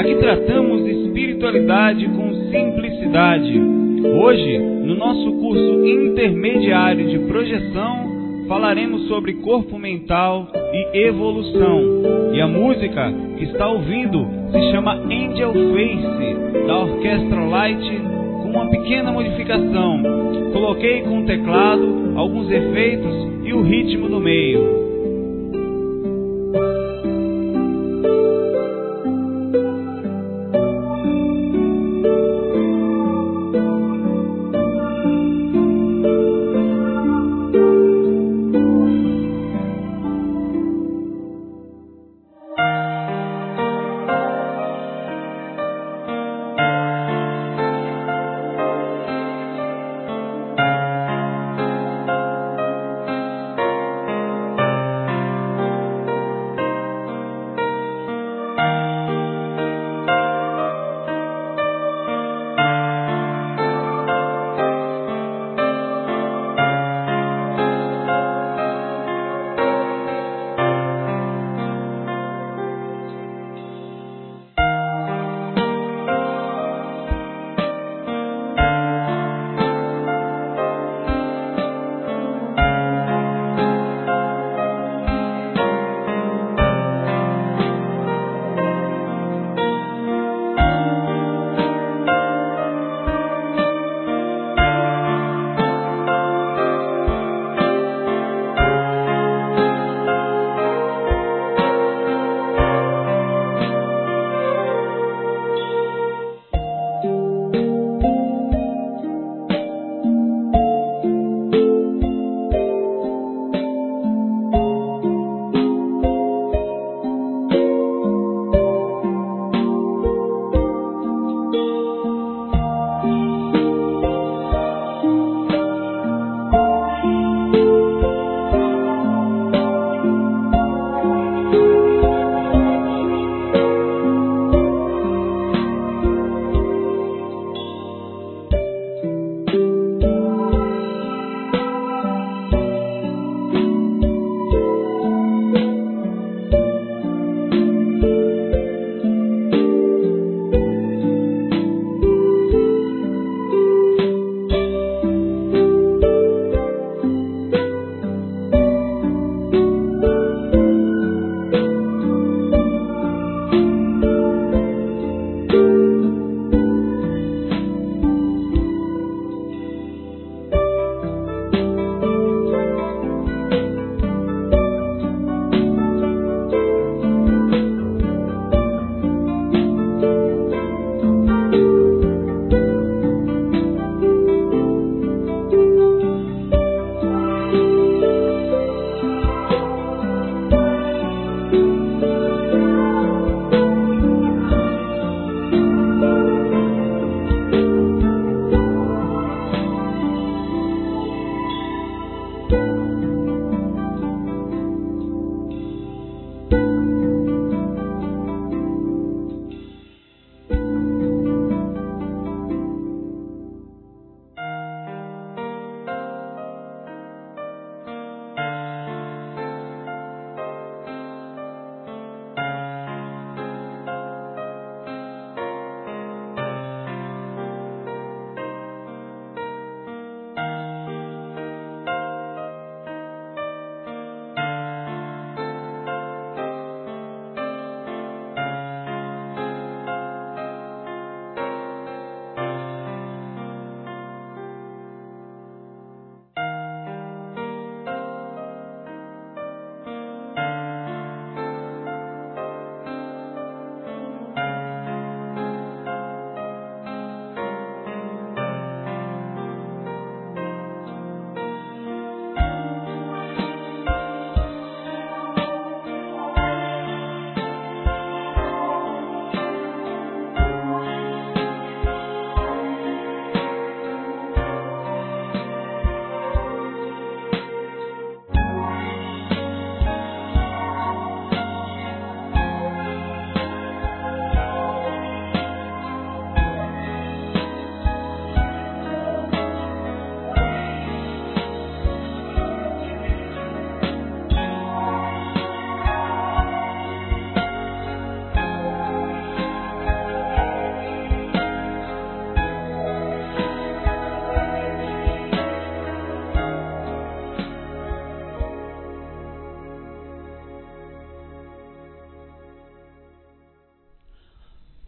Aqui tratamos de espiritualidade com simplicidade. Hoje, no nosso curso intermediário de projeção, falaremos sobre corpo mental e evolução. E a música que está ouvindo se chama Angel Face, da Orquestra Light, com uma pequena modificação. Coloquei com o teclado alguns efeitos e o ritmo no meio.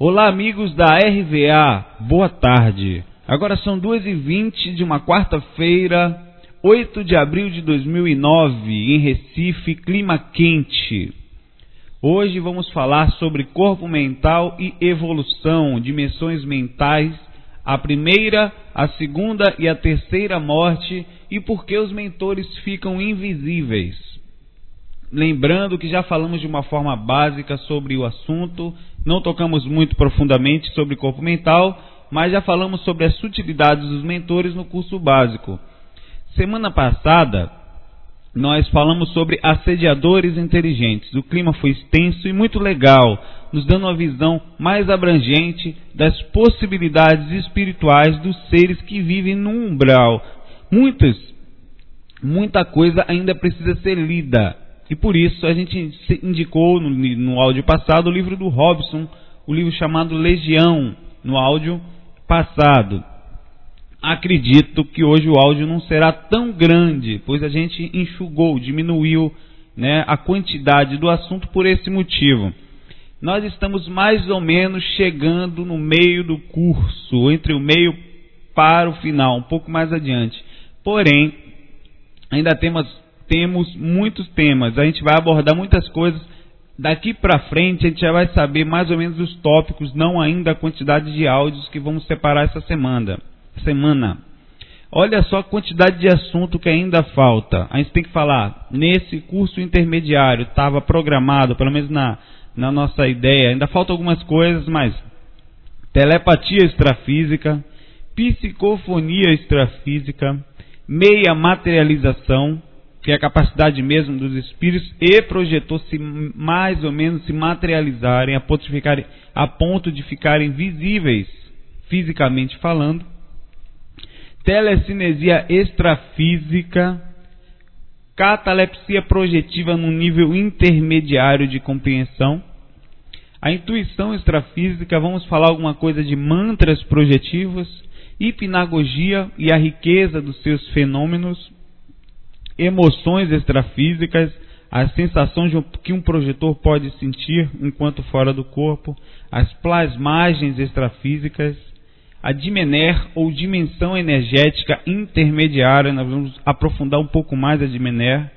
Olá, amigos da RVA, boa tarde. Agora são 2h20 de uma quarta-feira, 8 de abril de 2009, em Recife, clima quente. Hoje vamos falar sobre corpo mental e evolução, dimensões mentais, a primeira, a segunda e a terceira morte e por que os mentores ficam invisíveis. Lembrando que já falamos de uma forma básica sobre o assunto, não tocamos muito profundamente sobre corpo mental, mas já falamos sobre as sutilidades dos mentores no curso básico. Semana passada, nós falamos sobre assediadores inteligentes. O clima foi extenso e muito legal, nos dando uma visão mais abrangente das possibilidades espirituais dos seres que vivem no umbral. Muitas, muita coisa ainda precisa ser lida. E por isso a gente indicou no, no áudio passado o livro do Robson, o livro chamado Legião, no áudio passado acredito que hoje o áudio não será tão grande, pois a gente enxugou, diminuiu né, a quantidade do assunto por esse motivo. Nós estamos mais ou menos chegando no meio do curso, entre o meio para o final, um pouco mais adiante. Porém, ainda temos, temos muitos temas, a gente vai abordar muitas coisas. Daqui para frente a gente já vai saber mais ou menos os tópicos, não ainda a quantidade de áudios que vamos separar essa semana semana. Olha só a quantidade de assunto que ainda falta. A gente tem que falar, nesse curso intermediário, estava programado, pelo menos na, na nossa ideia, ainda faltam algumas coisas, mas telepatia extrafísica, psicofonia extrafísica, meia materialização, que é a capacidade mesmo dos espíritos e projetor se mais ou menos se materializarem a ponto de ficarem, a ponto de ficarem visíveis fisicamente falando telecinesia extrafísica, catalepsia projetiva no nível intermediário de compreensão. A intuição extrafísica, vamos falar alguma coisa de mantras projetivos, hipnagogia e a riqueza dos seus fenômenos, emoções extrafísicas, as sensações que um projetor pode sentir enquanto fora do corpo, as plasmagens extrafísicas, a Dimener ou dimensão energética intermediária, nós vamos aprofundar um pouco mais a Dimener.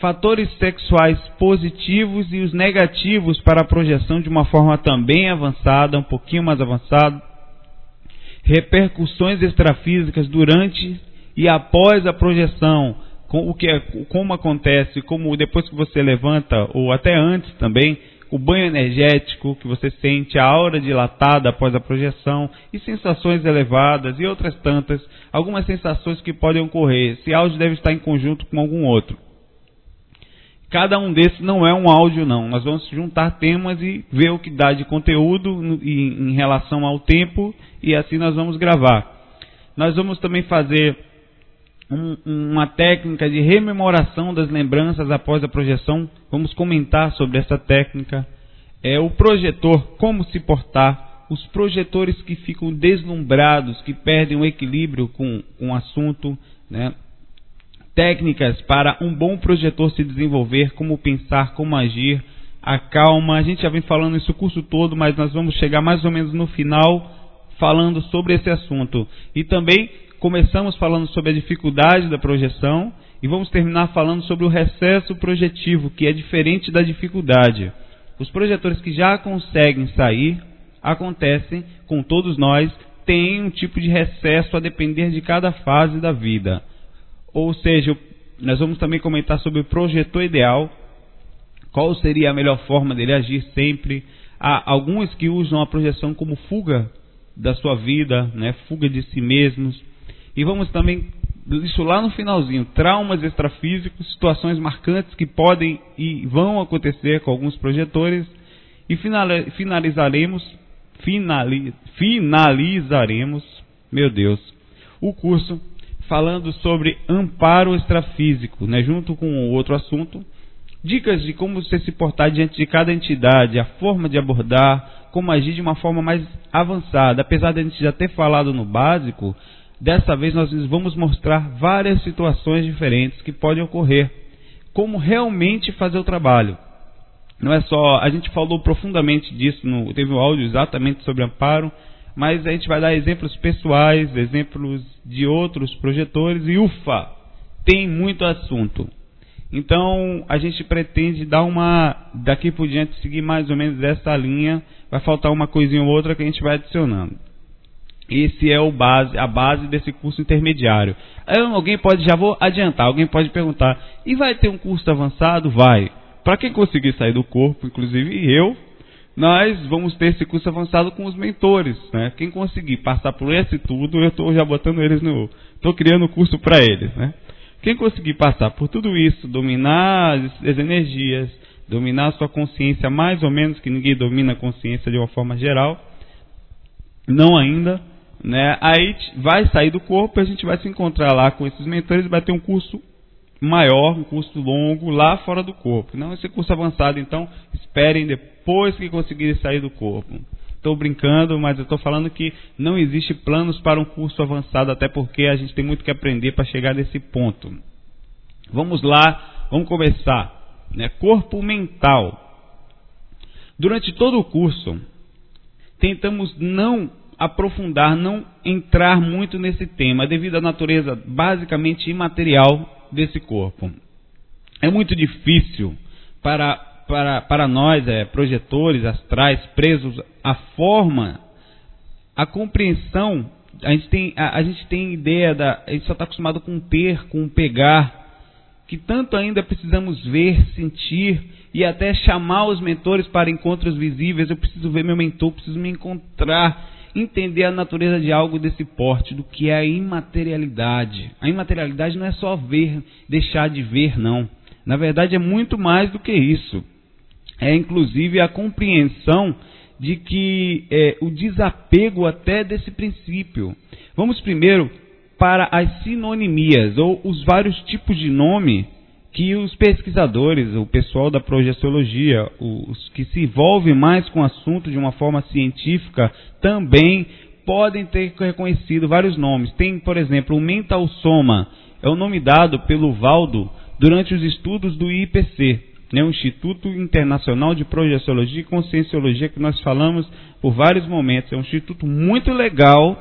Fatores sexuais positivos e os negativos para a projeção de uma forma também avançada, um pouquinho mais avançada. Repercussões extrafísicas durante e após a projeção, com o que é, como acontece, como depois que você levanta ou até antes também, o banho energético que você sente, a aura dilatada após a projeção e sensações elevadas e outras tantas, algumas sensações que podem ocorrer. Esse áudio deve estar em conjunto com algum outro. Cada um desses não é um áudio, não. Nós vamos juntar temas e ver o que dá de conteúdo em relação ao tempo e assim nós vamos gravar. Nós vamos também fazer um, uma técnica de rememoração das lembranças após a projeção. Vamos comentar sobre essa técnica. É o projetor, como se portar, os projetores que ficam deslumbrados, que perdem o equilíbrio com, com o assunto, né? técnicas para um bom projetor se desenvolver, como pensar, como agir, a calma. A gente já vem falando isso o curso todo, mas nós vamos chegar mais ou menos no final falando sobre esse assunto. E também começamos falando sobre a dificuldade da projeção e vamos terminar falando sobre o recesso projetivo, que é diferente da dificuldade. Os projetores que já conseguem sair, acontecem com todos nós, têm um tipo de recesso a depender de cada fase da vida. Ou seja, nós vamos também comentar sobre o projetor ideal, qual seria a melhor forma dele agir sempre. Há alguns que usam a projeção como fuga da sua vida, né? fuga de si mesmos e vamos também, isso lá no finalzinho, traumas extrafísicos, situações marcantes que podem e vão acontecer com alguns projetores. E finalizaremos, finali, finalizaremos, meu Deus, o curso falando sobre amparo extrafísico, né, junto com outro assunto, dicas de como você se portar diante de cada entidade, a forma de abordar, como agir de uma forma mais avançada. Apesar de a gente já ter falado no básico, Dessa vez nós vamos mostrar várias situações diferentes que podem ocorrer, como realmente fazer o trabalho. Não é só. A gente falou profundamente disso, no, teve um áudio exatamente sobre amparo, mas a gente vai dar exemplos pessoais, exemplos de outros projetores e ufa, tem muito assunto. Então a gente pretende dar uma. daqui por diante seguir mais ou menos essa linha. Vai faltar uma coisinha ou outra que a gente vai adicionando. Esse é base, a base desse curso intermediário. Aí alguém pode, já vou adiantar, alguém pode perguntar, e vai ter um curso avançado? Vai. Para quem conseguir sair do corpo, inclusive eu, nós vamos ter esse curso avançado com os mentores. Né? Quem conseguir passar por esse tudo, eu estou já botando eles no. Estou criando o curso para eles. Né? Quem conseguir passar por tudo isso, dominar as energias, dominar a sua consciência, mais ou menos, que ninguém domina a consciência de uma forma geral, não ainda, né? Aí vai sair do corpo, a gente vai se encontrar lá com esses mentores e vai ter um curso maior, um curso longo lá fora do corpo. Não esse curso avançado, então esperem depois que conseguirem sair do corpo. Estou brincando, mas eu estou falando que não existe planos para um curso avançado, até porque a gente tem muito que aprender para chegar nesse ponto. Vamos lá, vamos começar. Né? Corpo mental. Durante todo o curso, tentamos não aprofundar, não entrar muito nesse tema, devido à natureza basicamente imaterial desse corpo. É muito difícil para, para, para nós, é, projetores astrais, presos à forma, a compreensão. A gente tem, a, a gente tem ideia da. A gente só está acostumado com ter, com pegar, que tanto ainda precisamos ver, sentir e até chamar os mentores para encontros visíveis. Eu preciso ver meu mentor, preciso me encontrar, entender a natureza de algo desse porte, do que é a imaterialidade. A imaterialidade não é só ver, deixar de ver, não. Na verdade, é muito mais do que isso. É inclusive a compreensão de que é, o desapego até desse princípio. Vamos primeiro para as sinonimias ou os vários tipos de nome que os pesquisadores, o pessoal da projeciologia, os que se envolvem mais com o assunto de uma forma científica, também podem ter reconhecido vários nomes. Tem, por exemplo, o mental soma, é o nome dado pelo Valdo durante os estudos do IPC, né, o Instituto Internacional de Projeciologia e Conscienciologia, que nós falamos por vários momentos. É um instituto muito legal,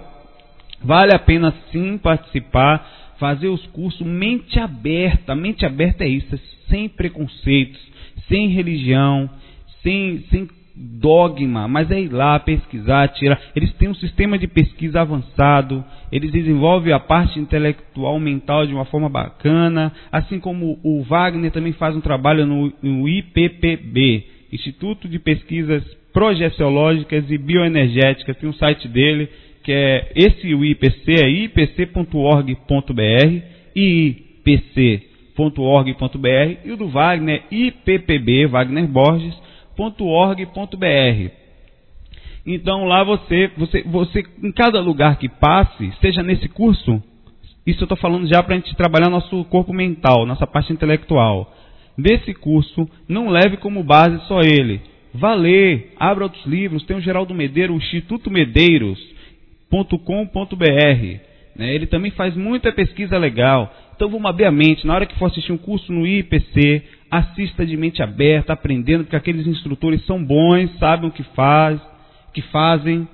vale a pena sim participar fazer os cursos mente aberta. Mente aberta é isso, é sem preconceitos, sem religião, sem, sem dogma, mas é ir lá pesquisar, tirar. Eles têm um sistema de pesquisa avançado, eles desenvolvem a parte intelectual mental de uma forma bacana, assim como o Wagner também faz um trabalho no, no IPPB, Instituto de Pesquisas Projeciológicas e Bioenergéticas, tem um site dele, que é esse o IPC é ipc.org.br, ipc.org.br e o do Wagner ippb Wagner Borges.org.br. Então lá você, você, você, em cada lugar que passe, seja nesse curso, isso eu estou falando já para a gente trabalhar nosso corpo mental, nossa parte intelectual. Desse curso, não leve como base só ele. Vá ler, abra outros livros, tem o Geraldo Medeiro, o Instituto Medeiros, com.br. Né? Ele também faz muita pesquisa legal. Então vamos abrir a mente. Na hora que for assistir um curso no IPC, assista de mente aberta, aprendendo, porque aqueles instrutores são bons, sabem o que faz, que fazem.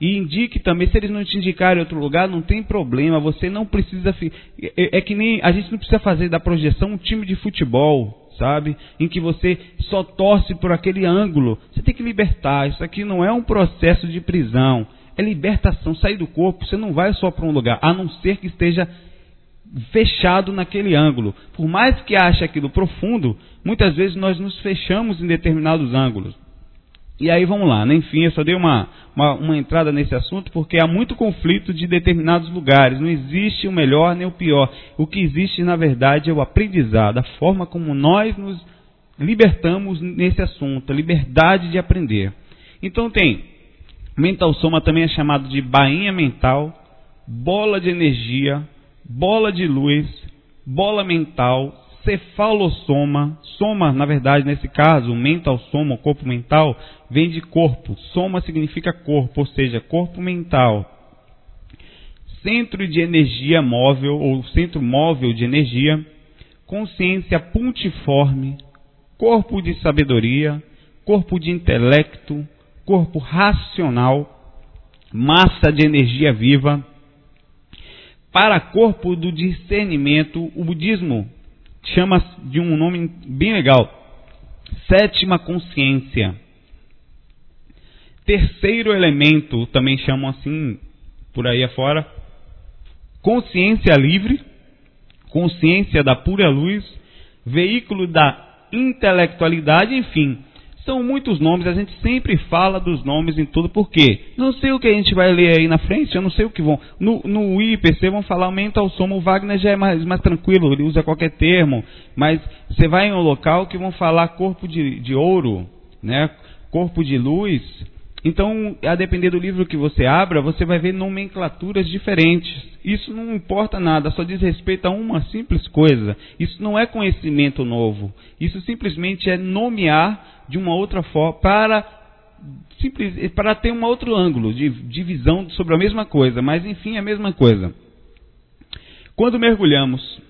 E indique também, se eles não te indicarem em outro lugar, não tem problema, você não precisa. É, é que nem. A gente não precisa fazer da projeção um time de futebol, sabe? Em que você só torce por aquele ângulo. Você tem que libertar. Isso aqui não é um processo de prisão é libertação, sair do corpo, você não vai só para um lugar, a não ser que esteja fechado naquele ângulo. Por mais que ache aquilo profundo, muitas vezes nós nos fechamos em determinados ângulos. E aí vamos lá, né? enfim, eu só dei uma, uma, uma, entrada nesse assunto porque há muito conflito de determinados lugares. Não existe o melhor nem o pior. O que existe, na verdade, é o aprendizado, a forma como nós nos libertamos nesse assunto, a liberdade de aprender. Então tem Mental soma também é chamado de bainha mental, bola de energia, bola de luz, bola mental, cefalossoma. Soma, na verdade, nesse caso, mental soma, o corpo mental, vem de corpo. Soma significa corpo, ou seja, corpo mental. Centro de energia móvel, ou centro móvel de energia. Consciência puntiforme, corpo de sabedoria, corpo de intelecto, corpo racional, massa de energia viva. Para corpo do discernimento, o budismo chama de um nome bem legal: sétima consciência. Terceiro elemento, também chamam assim por aí afora, consciência livre, consciência da pura luz, veículo da intelectualidade, enfim, são muitos nomes, a gente sempre fala dos nomes em tudo, por quê? Não sei o que a gente vai ler aí na frente, eu não sei o que vão. No, no IPC vão falar aumenta o som, o Wagner já é mais, mais tranquilo, ele usa qualquer termo, mas você vai em um local que vão falar corpo de, de ouro, né? corpo de luz, então, a depender do livro que você abra, você vai ver nomenclaturas diferentes. Isso não importa nada, só diz respeito a uma simples coisa. Isso não é conhecimento novo. Isso simplesmente é nomear de uma outra forma para simples, para ter um outro ângulo de, de visão sobre a mesma coisa, mas enfim, é a mesma coisa. Quando mergulhamos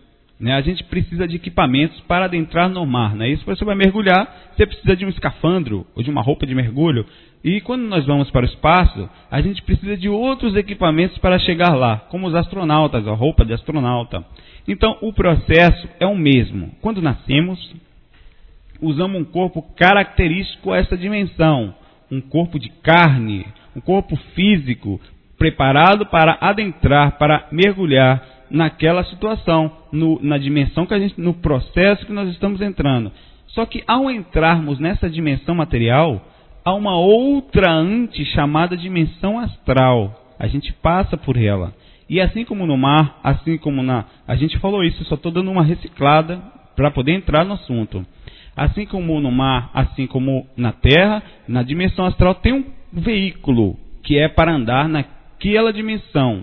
né? A gente precisa de equipamentos para adentrar no mar. Né? Isso você vai mergulhar, você precisa de um escafandro ou de uma roupa de mergulho. E quando nós vamos para o espaço, a gente precisa de outros equipamentos para chegar lá, como os astronautas, a roupa de astronauta. Então, o processo é o mesmo. Quando nascemos, usamos um corpo característico a essa dimensão, um corpo de carne, um corpo físico preparado para adentrar, para mergulhar naquela situação, no, na dimensão que a gente, no processo que nós estamos entrando. Só que ao entrarmos nessa dimensão material, há uma outra antes chamada dimensão astral. A gente passa por ela. E assim como no mar, assim como na. A gente falou isso, só estou dando uma reciclada para poder entrar no assunto. Assim como no mar, assim como na terra, na dimensão astral tem um veículo que é para andar naquela dimensão.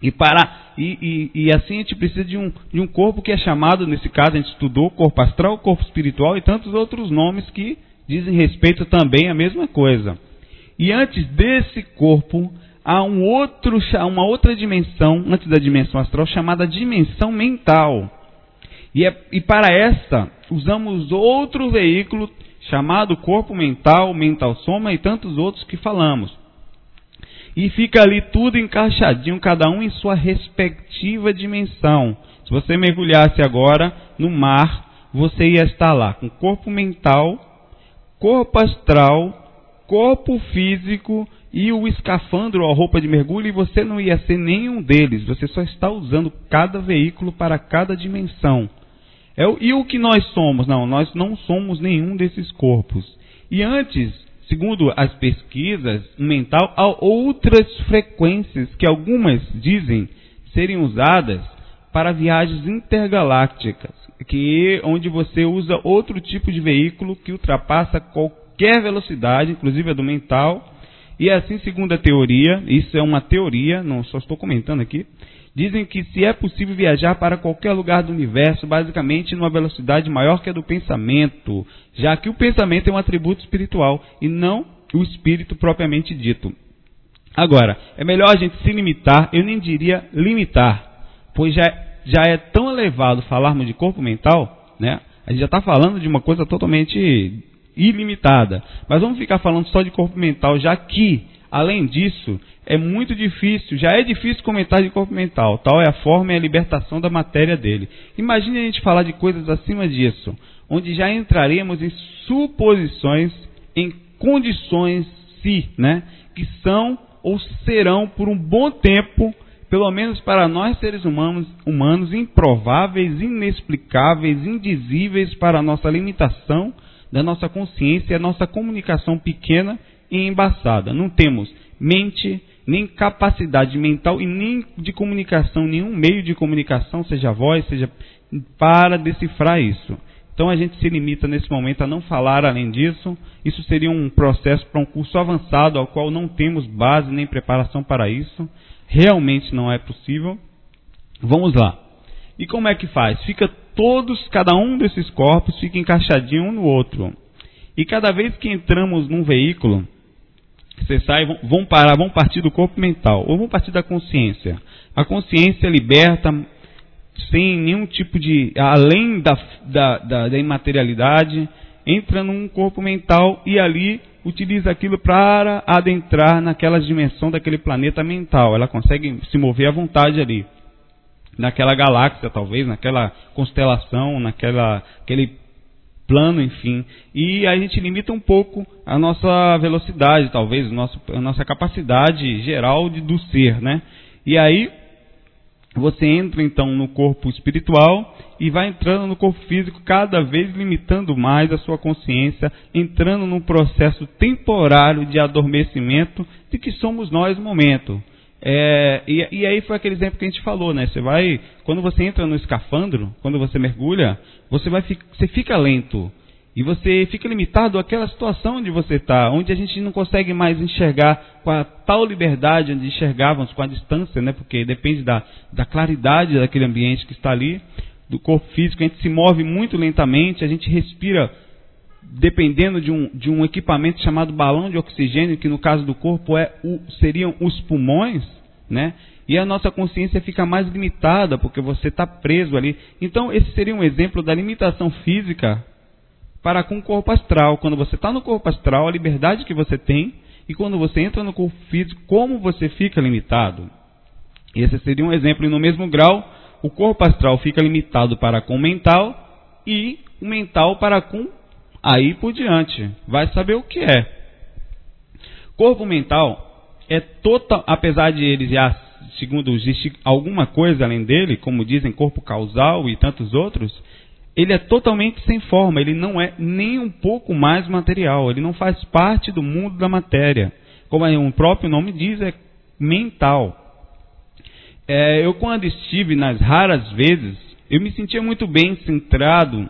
E, para, e, e, e, assim a gente precisa de um, de um corpo que é chamado, nesse caso a gente estudou, corpo astral, corpo espiritual e tantos outros nomes que dizem respeito também à mesma coisa. E antes desse corpo, há um outro, uma outra dimensão, antes da dimensão astral, chamada dimensão mental. E, é, e para esta, usamos outro veículo chamado corpo mental, mental soma e tantos outros que falamos. E fica ali tudo encaixadinho, cada um em sua respectiva dimensão. Se você mergulhasse agora no mar, você ia estar lá com corpo mental, corpo astral, corpo físico e o escafandro ou a roupa de mergulho, e você não ia ser nenhum deles. Você só está usando cada veículo para cada dimensão. É, e o que nós somos? Não, nós não somos nenhum desses corpos. E antes segundo as pesquisas, mental há outras frequências que algumas dizem serem usadas para viagens intergalácticas, que onde você usa outro tipo de veículo que ultrapassa qualquer velocidade, inclusive a do mental. E assim, segundo a teoria, isso é uma teoria, não só estou comentando aqui, Dizem que se é possível viajar para qualquer lugar do universo, basicamente numa velocidade maior que a do pensamento, já que o pensamento é um atributo espiritual e não o espírito propriamente dito. Agora, é melhor a gente se limitar, eu nem diria limitar, pois já, já é tão elevado falarmos de corpo mental, né? A gente já está falando de uma coisa totalmente ilimitada. Mas vamos ficar falando só de corpo mental, já que, além disso, é muito difícil, já é difícil comentar de corpo mental. Tal é a forma e a libertação da matéria dele. Imagine a gente falar de coisas acima disso, onde já entraremos em suposições, em condições se, né, que são ou serão por um bom tempo, pelo menos para nós seres humanos, humanos improváveis, inexplicáveis, indizíveis para a nossa limitação da nossa consciência e a nossa comunicação pequena e embaçada. Não temos mente, nem capacidade mental e nem de comunicação, nenhum meio de comunicação, seja voz, seja para decifrar isso. Então a gente se limita nesse momento a não falar além disso. Isso seria um processo para um curso avançado ao qual não temos base nem preparação para isso. Realmente não é possível. Vamos lá. E como é que faz? Fica todos, cada um desses corpos fica encaixadinho um no outro. E cada vez que entramos num veículo, você sai, vão parar, vão partir do corpo mental, ou vão partir da consciência. A consciência liberta, sem nenhum tipo de. além da, da, da, da imaterialidade, entra num corpo mental e ali utiliza aquilo para adentrar naquela dimensão daquele planeta mental. Ela consegue se mover à vontade ali. Naquela galáxia, talvez, naquela constelação, naquela aquele plano, enfim. E a gente limita um pouco a nossa velocidade, talvez, nosso, a nossa capacidade geral de, do ser, né? E aí você entra então no corpo espiritual e vai entrando no corpo físico, cada vez limitando mais a sua consciência, entrando num processo temporário de adormecimento de que somos nós no momento. É, e, e, aí foi aquele exemplo que a gente falou, né? Você vai, quando você entra no escafandro, quando você mergulha, você vai, você fica lento e você fica limitado àquela situação onde você está, onde a gente não consegue mais enxergar com a tal liberdade onde enxergávamos com a distância, né? Porque depende da, da claridade daquele ambiente que está ali, do corpo físico. A gente se move muito lentamente, a gente respira dependendo de um, de um equipamento chamado balão de oxigênio, que no caso do corpo é o, seriam os pulmões, né? E a nossa consciência fica mais limitada, porque você está preso ali. Então, esse seria um exemplo da limitação física para com o corpo astral. Quando você está no corpo astral, a liberdade que você tem, e quando você entra no corpo físico, como você fica limitado. Esse seria um exemplo. E no mesmo grau, o corpo astral fica limitado para com o mental e o mental para com aí por diante. Vai saber o que é. Corpo mental é total, apesar de ele já, segundo existe alguma coisa além dele, como dizem corpo causal e tantos outros, ele é totalmente sem forma, ele não é nem um pouco mais material, ele não faz parte do mundo da matéria. Como o próprio nome diz, é mental. É, eu, quando estive nas raras vezes, eu me sentia muito bem centrado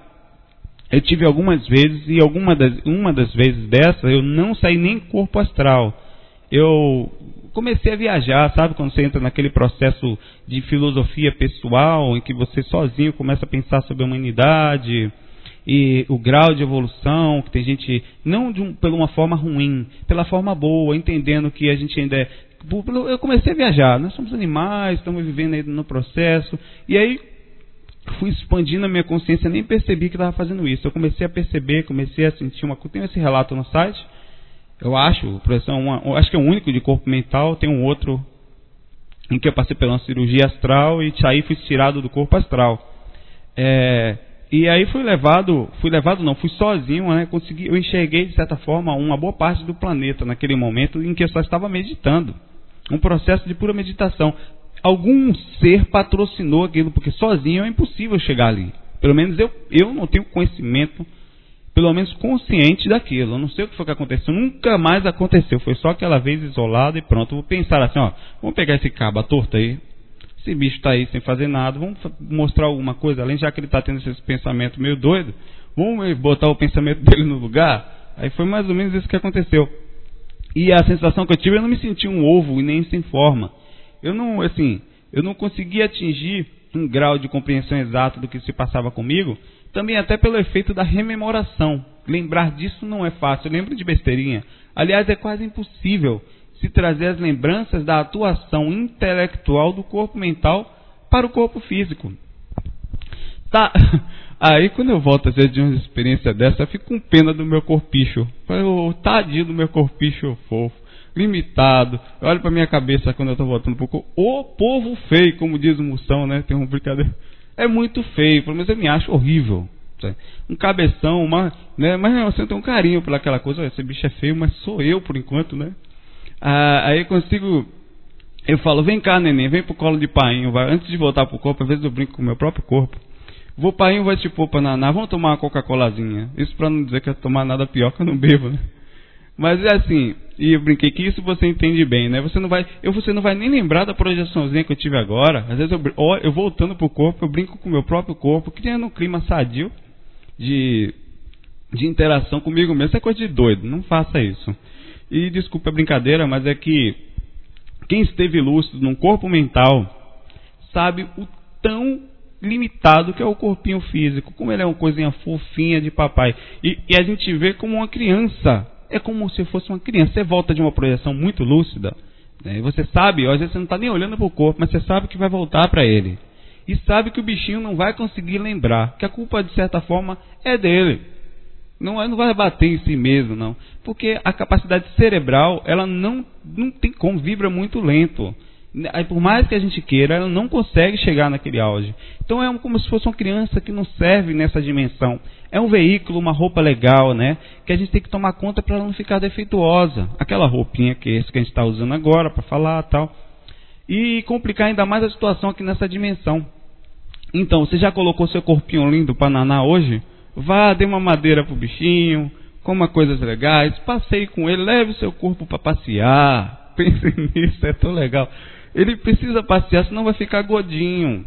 eu tive algumas vezes, e alguma das, uma das vezes dessa, eu não saí nem corpo astral. Eu comecei a viajar, sabe? Quando você entra naquele processo de filosofia pessoal, em que você sozinho começa a pensar sobre a humanidade e o grau de evolução, que tem gente, não de um, pela uma forma ruim, pela forma boa, entendendo que a gente ainda é. Eu comecei a viajar, nós somos animais, estamos vivendo aí no processo, e aí fui expandindo a minha consciência, nem percebi que estava fazendo isso. Eu comecei a perceber, comecei a sentir uma. Tem esse relato no site. Eu acho, projeção, uma, acho que é o único de corpo mental. Tem um outro em que eu passei pela cirurgia astral e saí fui tirado do corpo astral. É, e aí fui levado, fui levado não, fui sozinho, né? Consegui, eu enxerguei de certa forma uma boa parte do planeta naquele momento em que eu só estava meditando. Um processo de pura meditação algum ser patrocinou aquilo, porque sozinho é impossível chegar ali. Pelo menos eu, eu não tenho conhecimento, pelo menos consciente daquilo. Eu não sei o que foi que aconteceu, nunca mais aconteceu. Foi só aquela vez isolado e pronto. vou pensar assim, ó, vamos pegar esse cabo torto aí. Esse bicho está aí sem fazer nada, vamos mostrar alguma coisa, além já que ele está tendo esse pensamento meio doido, vamos botar o pensamento dele no lugar. Aí foi mais ou menos isso que aconteceu. E a sensação que eu tive, eu não me senti um ovo e nem sem forma eu não, assim, eu não conseguia atingir um grau de compreensão exato do que se passava comigo, também até pelo efeito da rememoração. Lembrar disso não é fácil, eu lembro de besteirinha. Aliás, é quase impossível se trazer as lembranças da atuação intelectual do corpo mental para o corpo físico. Tá. Aí quando eu volto às vezes de uma experiência dessa, eu fico com pena do meu corpicho. O tadinho do meu corpicho fofo limitado. Olha para minha cabeça quando eu estou voltando um pouco. O povo feio, como diz o Moção, né? Tem um brincadeira. É muito feio, pelo menos eu me acho horrível. Um cabeção, uma, né? Mas você tem um carinho por aquela coisa. Esse bicho é feio, mas sou eu por enquanto, né? Ah, aí eu consigo. Eu falo, vem cá, neném, vem pro colo de painho. Vai. Antes de voltar pro corpo, às vezes eu brinco com o meu próprio corpo. Vou painho, vai te pôr pra naná, vamos tomar uma Coca-Colazinha. Isso pra não dizer que é tomar nada pior que eu não bebo, né? Mas é assim, e eu brinquei que isso você entende bem, né? Você não vai, eu, você não vai nem lembrar da projeçãozinha que eu tive agora. Às vezes eu, eu voltando pro corpo, eu brinco com o meu próprio corpo, criando um clima sadio de, de interação comigo mesmo. Isso é coisa de doido, não faça isso. E desculpa a brincadeira, mas é que quem esteve lúcido num corpo mental sabe o tão limitado que é o corpinho físico, como ele é uma coisinha fofinha de papai. E, e a gente vê como uma criança é como se fosse uma criança. Você volta de uma projeção muito lúcida, né? você sabe, às vezes você não está nem olhando para o corpo, mas você sabe que vai voltar para ele. e sabe que o bichinho não vai conseguir lembrar, que a culpa de certa forma é dele. Não, é, não vai bater em si mesmo, não. Porque a capacidade cerebral, ela não, não tem como, vibra muito lento. Aí, por mais que a gente queira, ela não consegue chegar naquele auge. Então é como se fosse uma criança que não serve nessa dimensão. É um veículo, uma roupa legal, né? Que a gente tem que tomar conta para ela não ficar defeituosa. Aquela roupinha que, é que a gente está usando agora para falar tal. E complicar ainda mais a situação aqui nessa dimensão. Então, você já colocou seu corpinho lindo para nanar hoje? Vá, dê uma madeira pro bichinho, coma coisas legais, passeie com ele, leve o seu corpo para passear. Pense nisso, é tão legal. Ele precisa passear, senão vai ficar godinho.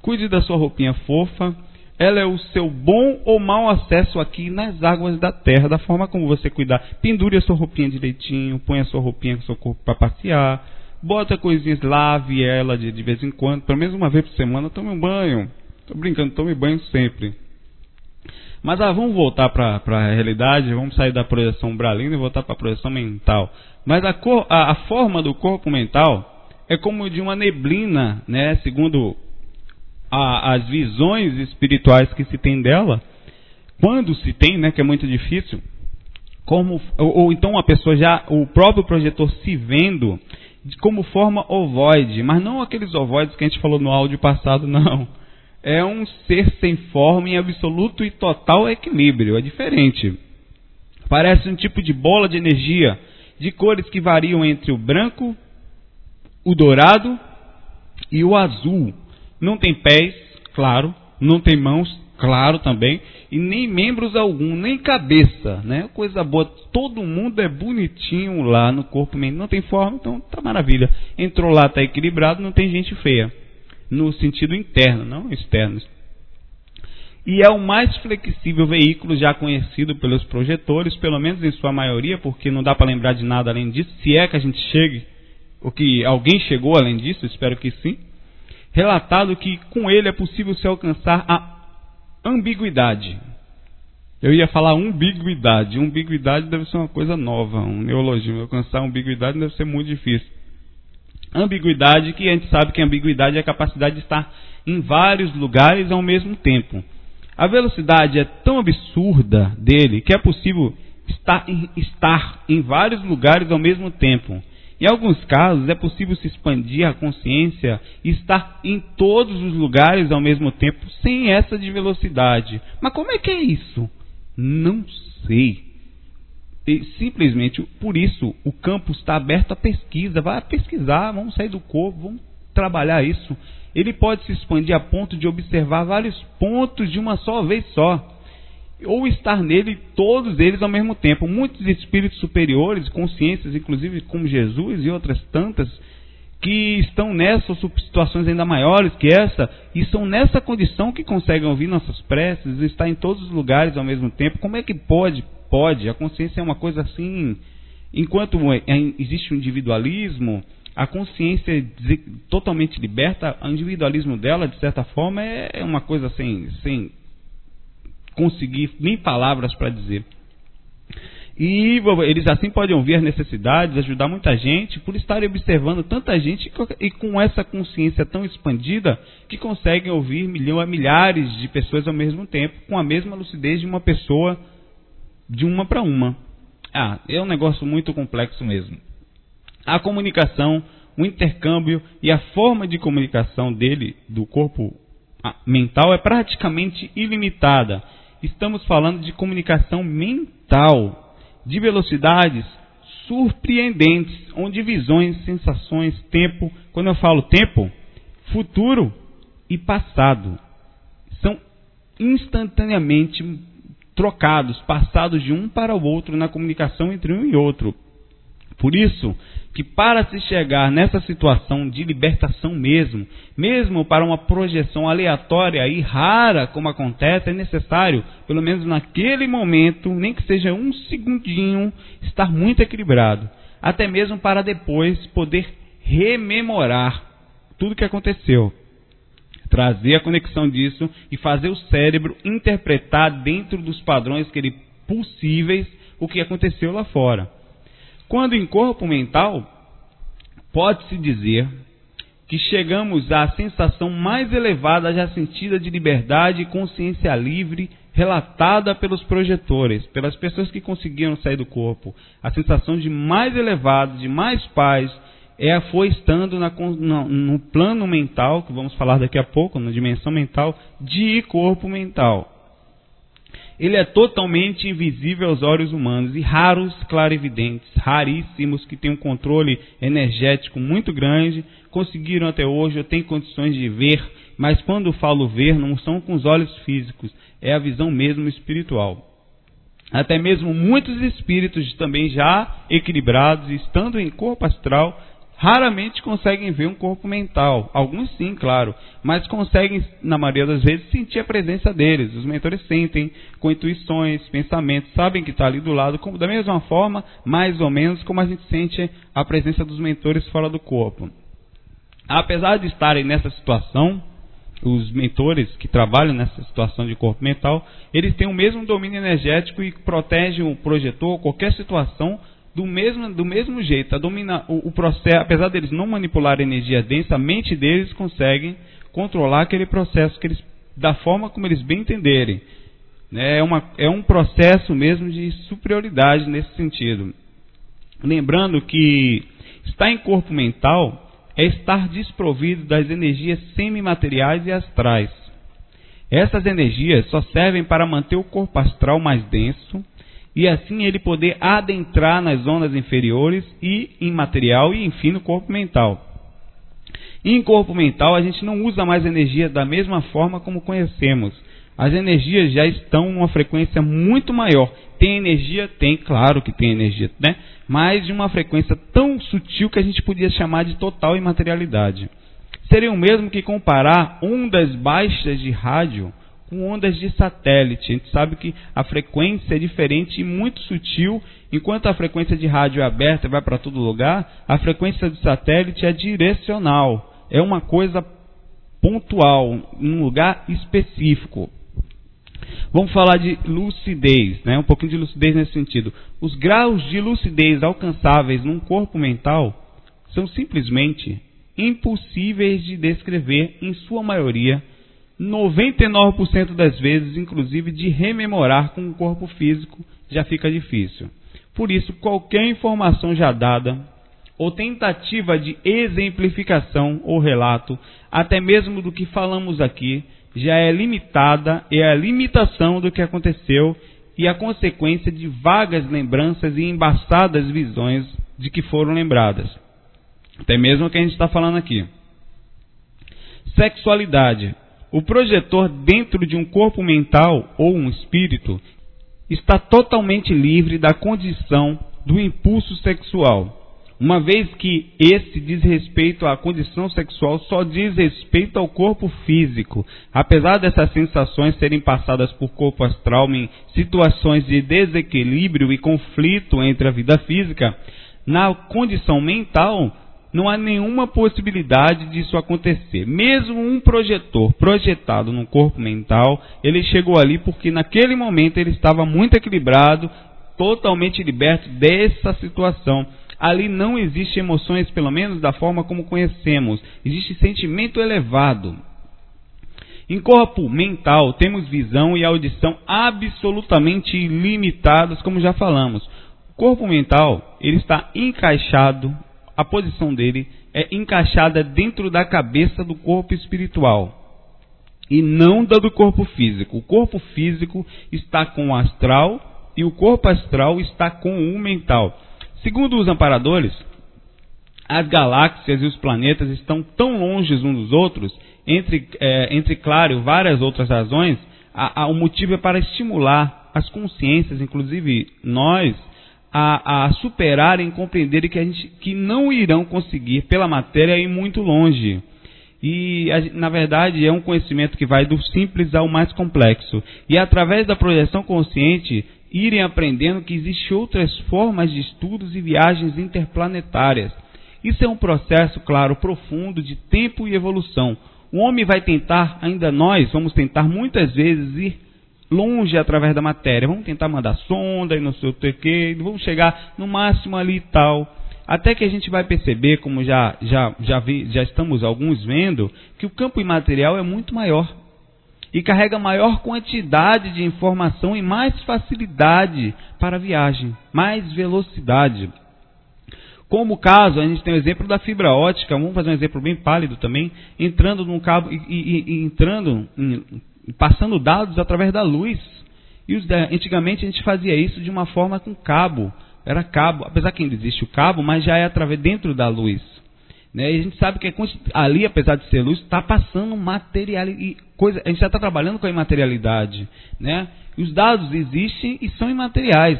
Cuide da sua roupinha fofa. Ela é o seu bom ou mau acesso aqui nas águas da terra, da forma como você cuidar. Pendure a sua roupinha direitinho, põe a sua roupinha com o seu corpo para passear. Bota coisinhas, lave ela de, de vez em quando, pelo menos uma vez por semana, tome um banho. Tô brincando, tome banho sempre. Mas ah, vamos voltar para a realidade, vamos sair da projeção bralina e voltar para a projeção mental. Mas a, cor, a, a, forma do corpo mental é como de uma neblina, né, segundo a, as visões espirituais que se tem dela. Quando se tem, né, que é muito difícil, como, ou, ou então a pessoa já, o próprio projetor se vendo como forma ovoide, mas não aqueles ovoides que a gente falou no áudio passado, não é um ser sem forma em absoluto e total equilíbrio. É diferente. Parece um tipo de bola de energia de cores que variam entre o branco, o dourado e o azul. Não tem pés, claro, não tem mãos, claro também, e nem membros algum, nem cabeça, né? Coisa boa. Todo mundo é bonitinho lá no corpo, não tem forma, então tá maravilha. Entrou lá, tá equilibrado, não tem gente feia no sentido interno, não externo. E é o mais flexível veículo já conhecido pelos projetores, pelo menos em sua maioria, porque não dá para lembrar de nada além disso, se é que a gente chegue, ou que alguém chegou além disso, espero que sim. Relatado que com ele é possível se alcançar a ambiguidade. Eu ia falar umbiguidade. Umbiguidade deve ser uma coisa nova, um neologismo. Alcançar ambiguidade deve ser muito difícil. Ambiguidade, que a gente sabe que ambiguidade é a capacidade de estar em vários lugares ao mesmo tempo. A velocidade é tão absurda dele que é possível estar em, estar em vários lugares ao mesmo tempo. Em alguns casos, é possível se expandir a consciência e estar em todos os lugares ao mesmo tempo, sem essa de velocidade. Mas como é que é isso? Não sei. E simplesmente por isso o campo está aberto à pesquisa. Vai pesquisar, vamos sair do corpo, vamos trabalhar isso. Ele pode se expandir a ponto de observar vários pontos de uma só vez só. Ou estar nele todos eles ao mesmo tempo. Muitos espíritos superiores, consciências, inclusive como Jesus e outras tantas, que estão nessas situações ainda maiores que essa, e são nessa condição que conseguem ouvir nossas preces, estar em todos os lugares ao mesmo tempo. Como é que pode pode. A consciência é uma coisa assim. Enquanto é, existe o individualismo, a consciência é totalmente liberta, o individualismo dela, de certa forma, é uma coisa sem, sem conseguir nem palavras para dizer. E eles assim podem ouvir as necessidades, ajudar muita gente, por estarem observando tanta gente e com essa consciência tão expandida que conseguem ouvir milhões, milhares de pessoas ao mesmo tempo, com a mesma lucidez de uma pessoa de uma para uma. Ah, é um negócio muito complexo mesmo. A comunicação, o intercâmbio e a forma de comunicação dele, do corpo ah, mental, é praticamente ilimitada. Estamos falando de comunicação mental, de velocidades surpreendentes, onde visões, sensações, tempo, quando eu falo tempo, futuro e passado, são instantaneamente trocados, passados de um para o outro na comunicação entre um e outro. Por isso, que para se chegar nessa situação de libertação mesmo, mesmo para uma projeção aleatória e rara como acontece, é necessário, pelo menos naquele momento, nem que seja um segundinho, estar muito equilibrado, até mesmo para depois poder rememorar tudo o que aconteceu trazer a conexão disso e fazer o cérebro interpretar dentro dos padrões que ele possíveis o que aconteceu lá fora. Quando em corpo mental, pode-se dizer que chegamos à sensação mais elevada já sentida de liberdade e consciência livre relatada pelos projetores, pelas pessoas que conseguiram sair do corpo. A sensação de mais elevado, de mais paz, é, foi estando na, no, no plano mental, que vamos falar daqui a pouco, na dimensão mental, de corpo mental ele é totalmente invisível aos olhos humanos e raros clarividentes, raríssimos que têm um controle energético muito grande, conseguiram até hoje ou têm condições de ver, mas quando falo ver, não são com os olhos físicos, é a visão mesmo espiritual. Até mesmo muitos espíritos também já equilibrados, estando em corpo astral, raramente conseguem ver um corpo mental. Alguns sim, claro, mas conseguem, na maioria das vezes, sentir a presença deles. Os mentores sentem com intuições, pensamentos, sabem que está ali do lado, como, da mesma forma, mais ou menos, como a gente sente a presença dos mentores fora do corpo. Apesar de estarem nessa situação, os mentores que trabalham nessa situação de corpo mental, eles têm o mesmo domínio energético e protegem o projetor, qualquer situação, do mesmo, do mesmo jeito, a domina, o, o, processo, apesar deles não manipular energia densa, a mente deles consegue controlar aquele processo que eles, da forma como eles bem entenderem. É, uma, é um processo mesmo de superioridade nesse sentido. Lembrando que estar em corpo mental é estar desprovido das energias semimateriais e astrais. Essas energias só servem para manter o corpo astral mais denso e assim ele poder adentrar nas zonas inferiores e imaterial e enfim no corpo mental. em corpo mental a gente não usa mais energia da mesma forma como conhecemos. As energias já estão numa frequência muito maior. Tem energia? Tem, claro que tem energia, né? Mas de uma frequência tão sutil que a gente podia chamar de total imaterialidade. Seria o mesmo que comparar ondas baixas de rádio com ondas de satélite. A gente sabe que a frequência é diferente e muito sutil. Enquanto a frequência de rádio é aberta e vai para todo lugar, a frequência de satélite é direcional. É uma coisa pontual, em um lugar específico. Vamos falar de lucidez, né? um pouquinho de lucidez nesse sentido. Os graus de lucidez alcançáveis num corpo mental são simplesmente impossíveis de descrever, em sua maioria, 99% das vezes, inclusive, de rememorar com o corpo físico já fica difícil. Por isso, qualquer informação já dada ou tentativa de exemplificação ou relato, até mesmo do que falamos aqui, já é limitada e é a limitação do que aconteceu e a consequência de vagas lembranças e embaçadas visões de que foram lembradas. Até mesmo o que a gente está falando aqui. Sexualidade o projetor dentro de um corpo mental ou um espírito está totalmente livre da condição do impulso sexual, uma vez que esse diz respeito à condição sexual só diz respeito ao corpo físico. Apesar dessas sensações serem passadas por corpo astral em situações de desequilíbrio e conflito entre a vida física, na condição mental não há nenhuma possibilidade disso acontecer. Mesmo um projetor projetado no corpo mental, ele chegou ali porque naquele momento ele estava muito equilibrado, totalmente liberto dessa situação. Ali não existe emoções, pelo menos da forma como conhecemos. Existe sentimento elevado. Em corpo mental, temos visão e audição absolutamente ilimitadas, como já falamos. O corpo mental, ele está encaixado a posição dele é encaixada dentro da cabeça do corpo espiritual e não da do corpo físico. O corpo físico está com o astral e o corpo astral está com o mental. Segundo os amparadores, as galáxias e os planetas estão tão longe uns dos outros, entre, é, entre claro, várias outras razões, o motivo é para estimular as consciências, inclusive nós, a, a superarem compreenderem que, a gente, que não irão conseguir pela matéria ir muito longe. E, na verdade, é um conhecimento que vai do simples ao mais complexo. E através da projeção consciente, irem aprendendo que existem outras formas de estudos e viagens interplanetárias. Isso é um processo, claro, profundo de tempo e evolução. O homem vai tentar, ainda nós, vamos tentar muitas vezes ir longe através da matéria. Vamos tentar mandar sonda e não sei o que, vamos chegar no máximo ali e tal. Até que a gente vai perceber, como já, já, já, vi, já estamos alguns vendo, que o campo imaterial é muito maior e carrega maior quantidade de informação e mais facilidade para a viagem, mais velocidade. Como o caso, a gente tem o exemplo da fibra ótica, vamos fazer um exemplo bem pálido também, entrando num cabo e, e, e entrando, em, passando dados através da luz. E antigamente a gente fazia isso de uma forma com cabo, era cabo, apesar que ainda existe o cabo, mas já é através dentro da luz. Né? E a gente sabe que ali, apesar de ser luz, está passando material e coisa. A gente já está trabalhando com a imaterialidade, né? E os dados existem e são imateriais.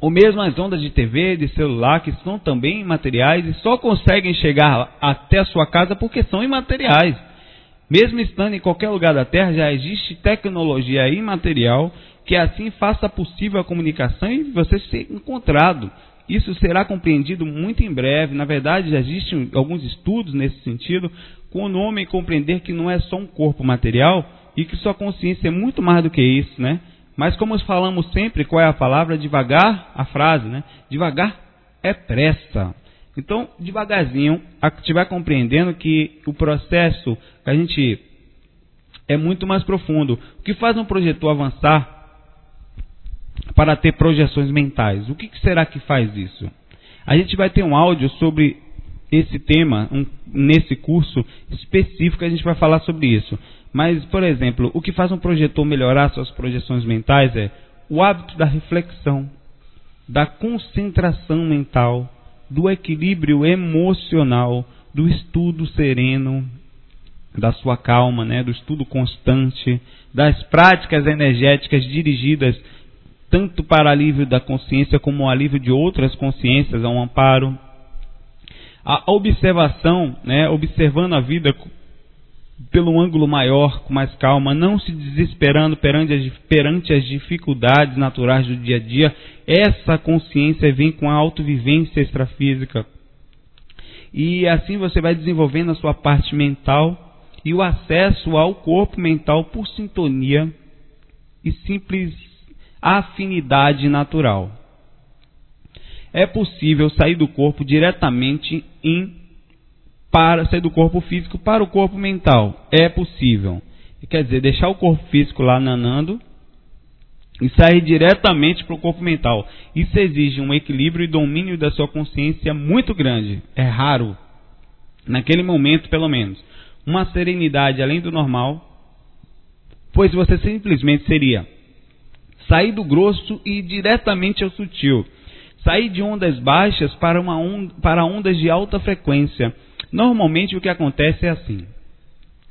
Ou mesmo as ondas de TV, de celular, que são também imateriais e só conseguem chegar até a sua casa porque são imateriais. Mesmo estando em qualquer lugar da Terra, já existe tecnologia imaterial que assim faça possível a comunicação e você ser encontrado. Isso será compreendido muito em breve. Na verdade, já existem alguns estudos nesse sentido, com o homem compreender que não é só um corpo material e que sua consciência é muito mais do que isso, né? Mas como falamos sempre, qual é a palavra? Devagar, a frase, né? Devagar é pressa. Então, devagarzinho, a gente vai compreendendo que o processo que a gente é muito mais profundo. O que faz um projetor avançar para ter projeções mentais? O que será que faz isso? A gente vai ter um áudio sobre esse tema, um, nesse curso específico, a gente vai falar sobre isso. Mas, por exemplo, o que faz um projetor melhorar suas projeções mentais é o hábito da reflexão, da concentração mental, do equilíbrio emocional, do estudo sereno, da sua calma, né, do estudo constante, das práticas energéticas dirigidas tanto para alívio da consciência como alívio de outras consciências, a um amparo. A observação, né, observando a vida pelo ângulo maior, com mais calma, não se desesperando perante as, perante as dificuldades naturais do dia a dia. Essa consciência vem com a autovivência extrafísica. E assim você vai desenvolvendo a sua parte mental e o acesso ao corpo mental por sintonia e simples afinidade natural. É possível sair do corpo diretamente em para sair do corpo físico para o corpo mental. É possível. Quer dizer, deixar o corpo físico lá nanando e sair diretamente para o corpo mental. Isso exige um equilíbrio e domínio da sua consciência muito grande. É raro. Naquele momento, pelo menos. Uma serenidade além do normal, pois você simplesmente seria sair do grosso e ir diretamente ao sutil. Sair de ondas baixas para, onda, para ondas de alta frequência Normalmente o que acontece é assim: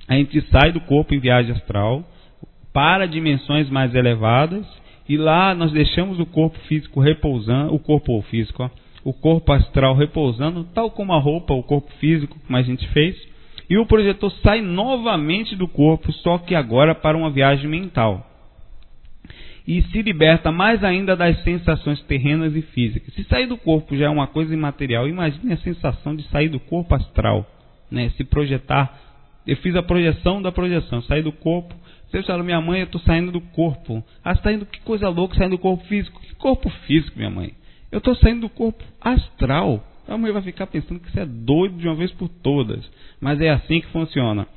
a gente sai do corpo em viagem astral para dimensões mais elevadas e lá nós deixamos o corpo físico repousando, o corpo físico, ó, o corpo astral repousando, tal como a roupa, o corpo físico, como a gente fez, e o projetor sai novamente do corpo, só que agora para uma viagem mental e se liberta mais ainda das sensações terrenas e físicas. Se sair do corpo já é uma coisa imaterial, imagine a sensação de sair do corpo astral, né? se projetar. Eu fiz a projeção da projeção, sair do corpo. Você fala, minha mãe, eu estou saindo do corpo. Ah, está indo, que coisa louca, saindo do corpo físico. Que corpo físico, minha mãe? Eu estou saindo do corpo astral. A mãe vai ficar pensando que você é doido de uma vez por todas. Mas é assim que funciona.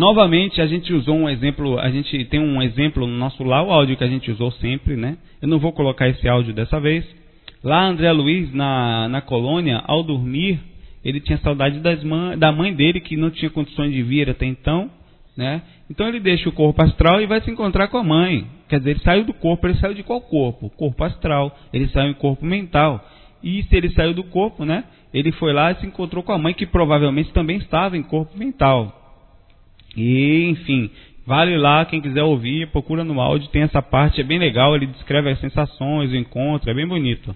Novamente, a gente usou um exemplo, a gente tem um exemplo no nosso lá, o áudio que a gente usou sempre, né? Eu não vou colocar esse áudio dessa vez. Lá, André Luiz, na, na colônia, ao dormir, ele tinha saudade da mãe dele, que não tinha condições de vir até então, né? Então ele deixa o corpo astral e vai se encontrar com a mãe. Quer dizer, ele saiu do corpo, ele saiu de qual corpo? Corpo astral. Ele saiu em corpo mental. E se ele saiu do corpo, né? Ele foi lá e se encontrou com a mãe, que provavelmente também estava em corpo mental. E, enfim, vale lá, quem quiser ouvir, procura no áudio, tem essa parte, é bem legal, ele descreve as sensações, o encontro, é bem bonito.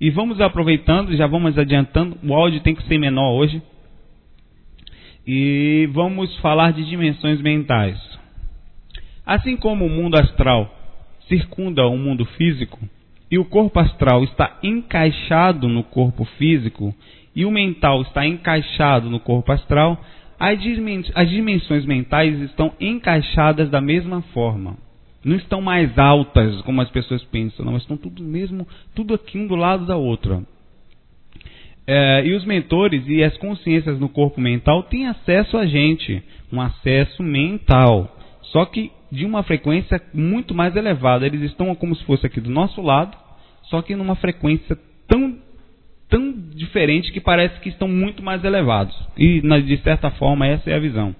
E vamos aproveitando, já vamos adiantando, o áudio tem que ser menor hoje. E vamos falar de dimensões mentais. Assim como o mundo astral circunda o mundo físico, e o corpo astral está encaixado no corpo físico, e o mental está encaixado no corpo astral, as dimensões mentais estão encaixadas da mesma forma. não estão mais altas como as pessoas pensam, não, estão tudo mesmo, tudo aqui um do lado da outra. É, e os mentores e as consciências no corpo mental têm acesso a gente, um acesso mental, só que de uma frequência muito mais elevada. Eles estão como se fosse aqui do nosso lado, só que numa frequência tão tão diferente que parece que estão muito mais elevados. E de certa forma essa é a visão.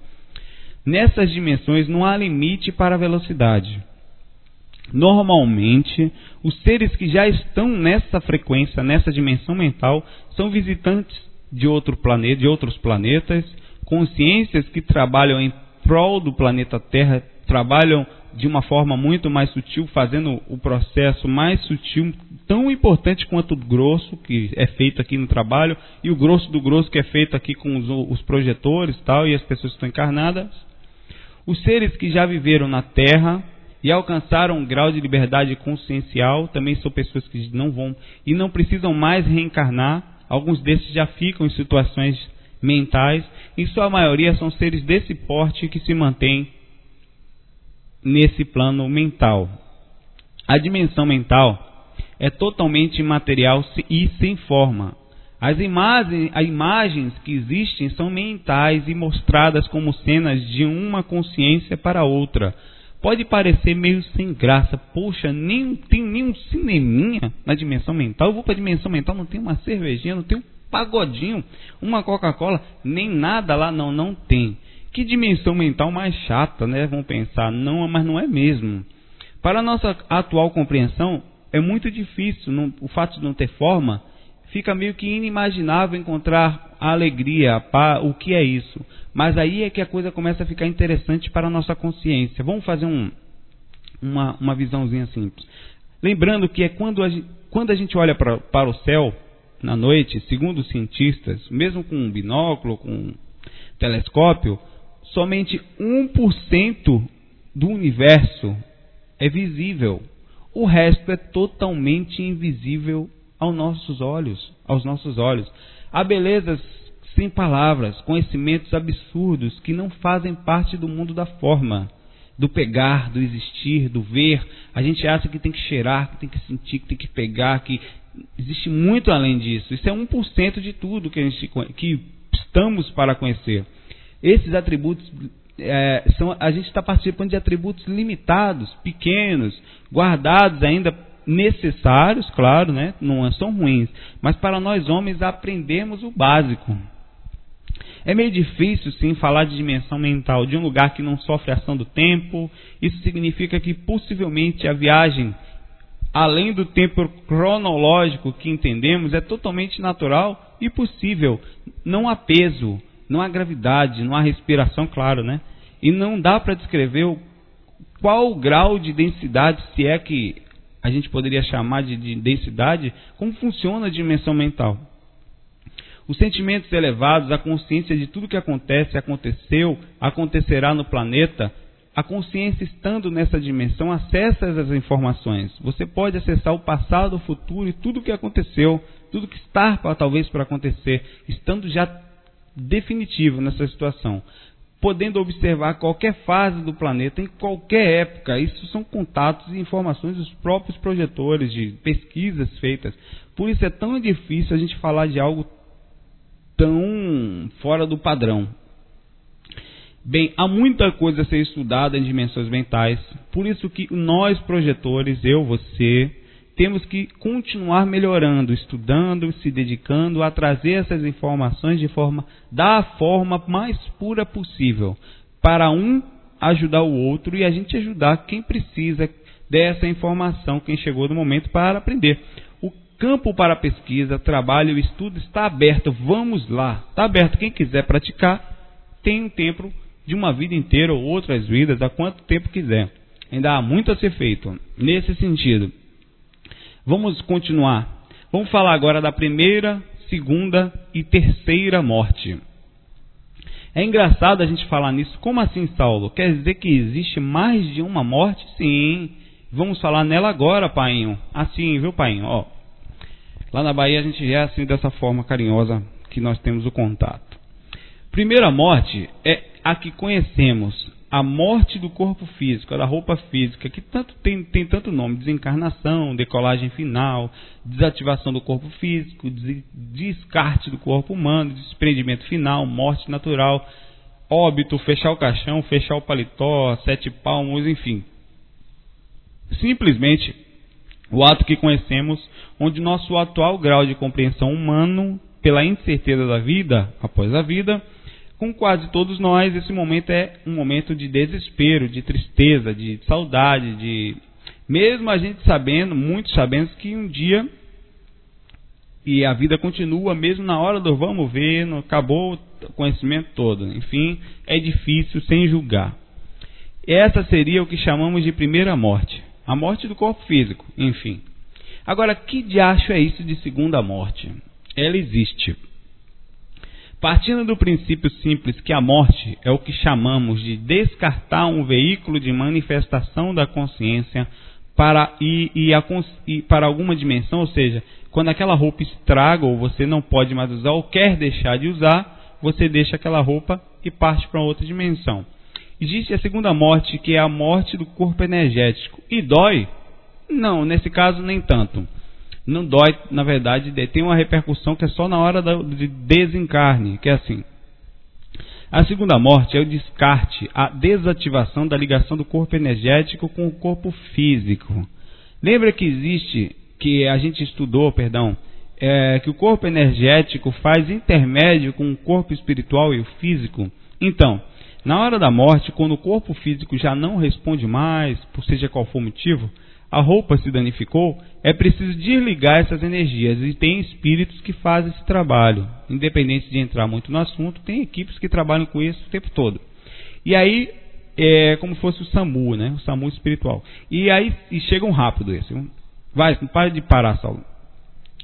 Nessas dimensões não há limite para a velocidade. Normalmente, os seres que já estão nessa frequência, nessa dimensão mental, são visitantes de outro planeta, de outros planetas, consciências que trabalham em prol do planeta Terra, trabalham de uma forma muito mais sutil, fazendo o processo mais sutil, tão importante quanto o grosso que é feito aqui no trabalho e o grosso do grosso que é feito aqui com os, os projetores tal e as pessoas que estão encarnadas. Os seres que já viveram na Terra e alcançaram um grau de liberdade consciencial também são pessoas que não vão e não precisam mais reencarnar. Alguns desses já ficam em situações mentais. Em sua maioria são seres desse porte que se mantêm nesse plano mental. A dimensão mental é totalmente imaterial e sem forma. As imagens, as imagens que existem são mentais e mostradas como cenas de uma consciência para outra. Pode parecer meio sem graça. Poxa, nem tem nenhum cineminha na dimensão mental. Eu vou para a dimensão mental, não tem uma cervejinha, não tem um pagodinho, uma Coca-Cola, nem nada lá, não, não tem. Que dimensão mental mais chata, né? Vão pensar, não, mas não é mesmo. Para a nossa atual compreensão, é muito difícil, não, o fato de não ter forma, fica meio que inimaginável encontrar a alegria, o que é isso. Mas aí é que a coisa começa a ficar interessante para a nossa consciência. Vamos fazer um, uma, uma visãozinha simples. Lembrando que é quando a, quando a gente olha pra, para o céu na noite, segundo os cientistas, mesmo com um binóculo, com um telescópio, somente 1% do universo é visível. O resto é totalmente invisível aos nossos olhos, aos nossos olhos. Há belezas sem palavras, conhecimentos absurdos que não fazem parte do mundo da forma, do pegar, do existir, do ver. A gente acha que tem que cheirar, que tem que sentir, que tem que pegar, que existe muito além disso. Isso é 1% de tudo que, a gente, que estamos para conhecer. Esses atributos é, são, a gente está participando de atributos limitados, pequenos, guardados ainda necessários, claro, né? não são ruins, mas para nós homens aprendemos o básico. É meio difícil, sim, falar de dimensão mental de um lugar que não sofre ação do tempo. Isso significa que possivelmente a viagem, além do tempo cronológico que entendemos, é totalmente natural e possível. Não há peso, não há gravidade, não há respiração, claro, né? E não dá para descrever qual o grau de densidade, se é que a gente poderia chamar de, de densidade, como funciona a dimensão mental. Os sentimentos elevados, a consciência de tudo que acontece, aconteceu, acontecerá no planeta, a consciência estando nessa dimensão acessa essas informações. Você pode acessar o passado, o futuro e tudo o que aconteceu, tudo que está talvez para acontecer, estando já definitivo nessa situação, podendo observar qualquer fase do planeta em qualquer época. Isso são contatos e informações dos próprios projetores, de pesquisas feitas. Por isso é tão difícil a gente falar de algo tão fora do padrão. Bem, há muita coisa a ser estudada em dimensões mentais, por isso que nós projetores, eu, você, temos que continuar melhorando, estudando, se dedicando a trazer essas informações de forma da forma mais pura possível, para um ajudar o outro e a gente ajudar quem precisa dessa informação, quem chegou no momento para aprender. O campo para pesquisa, trabalho e estudo está aberto. Vamos lá, está aberto. Quem quiser praticar tem um tempo de uma vida inteira ou outras vidas, a quanto tempo quiser. Ainda há muito a ser feito nesse sentido. Vamos continuar. Vamos falar agora da primeira, segunda e terceira morte. É engraçado a gente falar nisso. Como assim, Saulo? Quer dizer que existe mais de uma morte? Sim. Vamos falar nela agora, painho. Assim, viu, painho? Ó, lá na Bahia a gente é assim dessa forma carinhosa que nós temos o contato. Primeira morte é a que conhecemos, a morte do corpo físico, da roupa física, que tanto tem, tem tanto nome, desencarnação, decolagem final, desativação do corpo físico, descarte do corpo humano, desprendimento final, morte natural, óbito, fechar o caixão, fechar o paletó, sete palmos, enfim. Simplesmente o ato que conhecemos, onde nosso atual grau de compreensão humano, pela incerteza da vida após a vida, com quase todos nós, esse momento é um momento de desespero, de tristeza, de saudade, de mesmo a gente sabendo, muitos sabendo que um dia e a vida continua mesmo na hora do vamos ver, não acabou o conhecimento todo. Enfim, é difícil sem julgar. Essa seria o que chamamos de primeira morte, a morte do corpo físico, enfim. Agora, que diacho é isso de segunda morte? Ela existe. Partindo do princípio simples que a morte é o que chamamos de descartar um veículo de manifestação da consciência para, e, e, a, e para alguma dimensão, ou seja, quando aquela roupa estraga ou você não pode mais usar ou quer deixar de usar, você deixa aquela roupa e parte para outra dimensão. Existe a segunda morte, que é a morte do corpo energético. E dói? Não, nesse caso nem tanto não dói, na verdade, tem uma repercussão que é só na hora de desencarne, que é assim. A segunda morte é o descarte, a desativação da ligação do corpo energético com o corpo físico. Lembra que existe, que a gente estudou, perdão, é, que o corpo energético faz intermédio com o corpo espiritual e o físico? Então, na hora da morte, quando o corpo físico já não responde mais, por seja qual for o motivo, a roupa se danificou, é preciso desligar essas energias e tem espíritos que fazem esse trabalho. Independente de entrar muito no assunto, tem equipes que trabalham com isso o tempo todo. E aí, é como se fosse o SAMU, né? O SAMU espiritual. E aí, e chegam rápido esse. Vai, não para de parar, Saulo.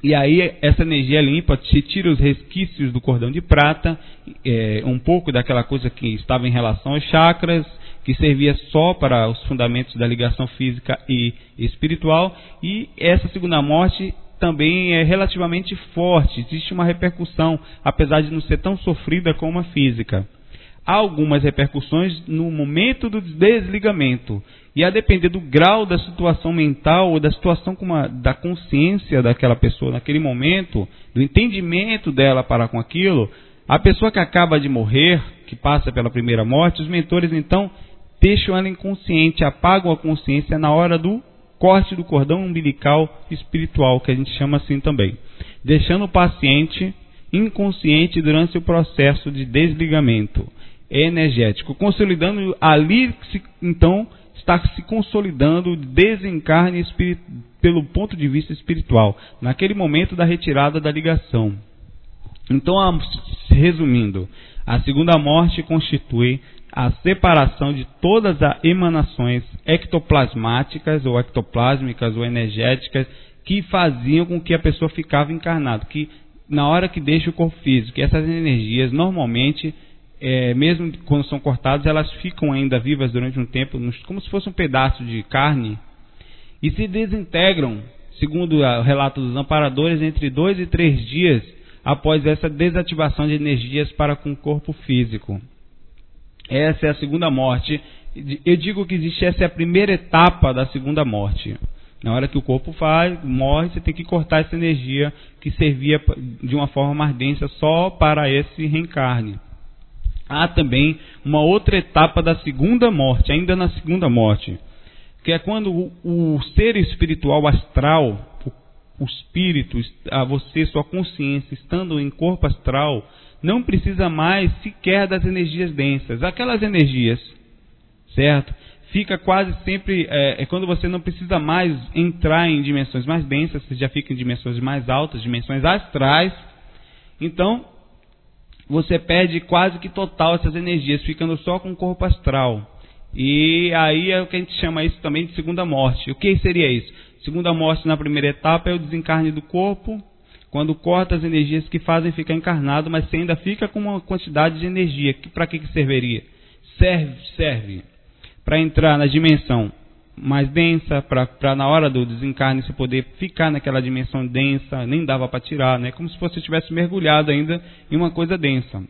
E aí, essa energia limpa se tira os resquícios do cordão de prata, é, um pouco daquela coisa que estava em relação aos chakras, que servia só para os fundamentos da ligação física e espiritual, e essa segunda morte também é relativamente forte, existe uma repercussão, apesar de não ser tão sofrida como a física. Há algumas repercussões no momento do desligamento, e a depender do grau da situação mental ou da situação a, da consciência daquela pessoa naquele momento, do entendimento dela para com aquilo, a pessoa que acaba de morrer, que passa pela primeira morte, os mentores então deixam ela inconsciente, apagam a consciência na hora do corte do cordão umbilical espiritual, que a gente chama assim também, deixando o paciente inconsciente durante o processo de desligamento energético, consolidando ali, então, está se consolidando o desencarne pelo ponto de vista espiritual, naquele momento da retirada da ligação. Então, resumindo, a segunda morte constitui a separação de todas as emanações ectoplasmáticas ou ectoplásmicas ou energéticas que faziam com que a pessoa ficava encarnada, que na hora que deixa o corpo físico, essas energias normalmente, é, mesmo quando são cortadas, elas ficam ainda vivas durante um tempo, como se fosse um pedaço de carne, e se desintegram, segundo o relato dos amparadores, entre dois e três dias após essa desativação de energias para com o corpo físico. Essa é a segunda morte. Eu digo que existe essa é a primeira etapa da segunda morte. Na hora que o corpo faz, morre, você tem que cortar essa energia que servia de uma forma densa só para esse reencarne. Há também uma outra etapa da segunda morte, ainda na segunda morte, que é quando o, ser espiritual astral, o, o espírito, a você, sua consciência, estando em corpo astral, não precisa mais sequer das energias densas. Aquelas energias, certo? Fica quase sempre, é, é, quando você não precisa mais entrar em dimensões mais densas, você já fica em dimensões mais altas, dimensões astrais. Então, você perde quase que total essas energias, ficando só com o corpo astral. E aí é o que a gente chama isso também de segunda morte. O que seria isso? Segunda morte na primeira etapa é o desencarne do corpo, quando corta as energias que fazem ficar encarnado, mas você ainda fica com uma quantidade de energia. Para que, que serviria? Serve, serve para entrar na dimensão mais densa, para na hora do desencarne você poder ficar naquela dimensão densa, nem dava para tirar, né? como se você tivesse mergulhado ainda em uma coisa densa.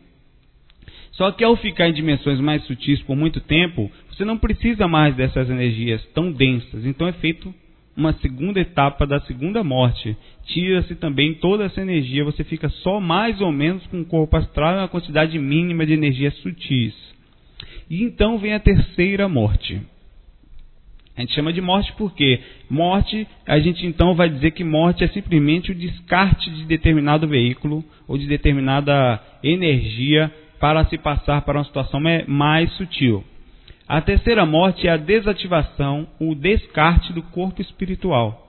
Só que ao ficar em dimensões mais sutis por muito tempo, você não precisa mais dessas energias tão densas. Então é feito uma segunda etapa da segunda morte. Tira-se também toda essa energia, você fica só mais ou menos com o corpo astral uma quantidade mínima de energias sutis. E então vem a terceira morte. A gente chama de morte porque morte, a gente então vai dizer que morte é simplesmente o descarte de determinado veículo ou de determinada energia para se passar para uma situação mais sutil. A terceira morte é a desativação, o descarte do corpo espiritual.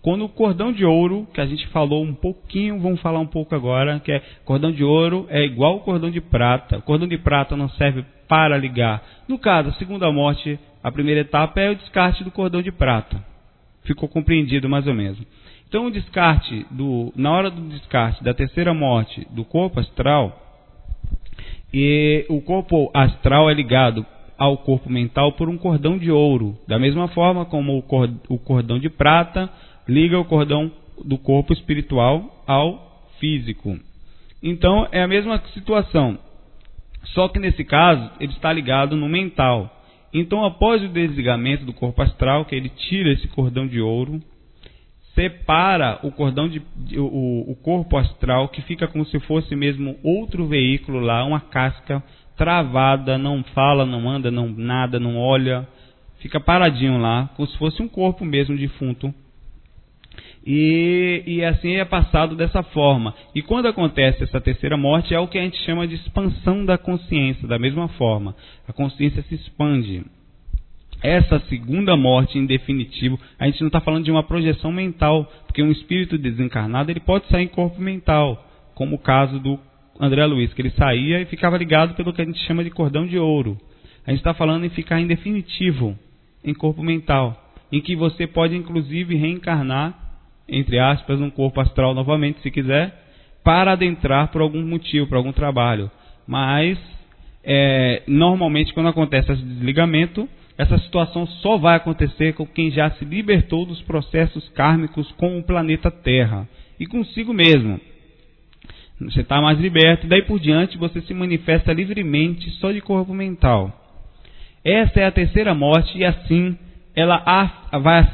Quando o cordão de ouro, que a gente falou um pouquinho, vamos falar um pouco agora, que é cordão de ouro é igual ao cordão de prata. O cordão de prata não serve para ligar. No caso, a segunda morte, a primeira etapa é o descarte do cordão de prata. Ficou compreendido mais ou menos. Então, o descarte do, na hora do descarte da terceira morte do corpo astral, e o corpo astral é ligado ao corpo mental por um cordão de ouro, da mesma forma como o cordão de prata liga o cordão do corpo espiritual ao físico. Então é a mesma situação, só que nesse caso ele está ligado no mental. Então, após o desligamento do corpo astral, que ele tira esse cordão de ouro, separa o cordão de o, o corpo astral, que fica como se fosse mesmo outro veículo lá, uma casca travada, não fala, não anda, não nada, não olha, fica paradinho lá, como se fosse um corpo mesmo defunto. E, e assim é passado dessa forma. E quando acontece essa terceira morte, é o que a gente chama de expansão da consciência, da mesma forma. A consciência se expande. Essa segunda morte, em definitivo, a gente não está falando de uma projeção mental, porque um espírito desencarnado ele pode sair em corpo mental, como o caso do André Luiz, que ele saía e ficava ligado pelo que a gente chama de cordão de ouro. A gente está falando em ficar em definitivo, em corpo mental, em que você pode inclusive reencarnar, entre aspas, num corpo astral novamente, se quiser, para adentrar por algum motivo, por algum trabalho. Mas, é, normalmente, quando acontece esse desligamento, essa situação só vai acontecer com quem já se libertou dos processos kármicos com o planeta Terra e consigo mesmo. Você está mais liberto, daí por diante você se manifesta livremente só de corpo mental. Essa é a terceira morte, e assim ela vai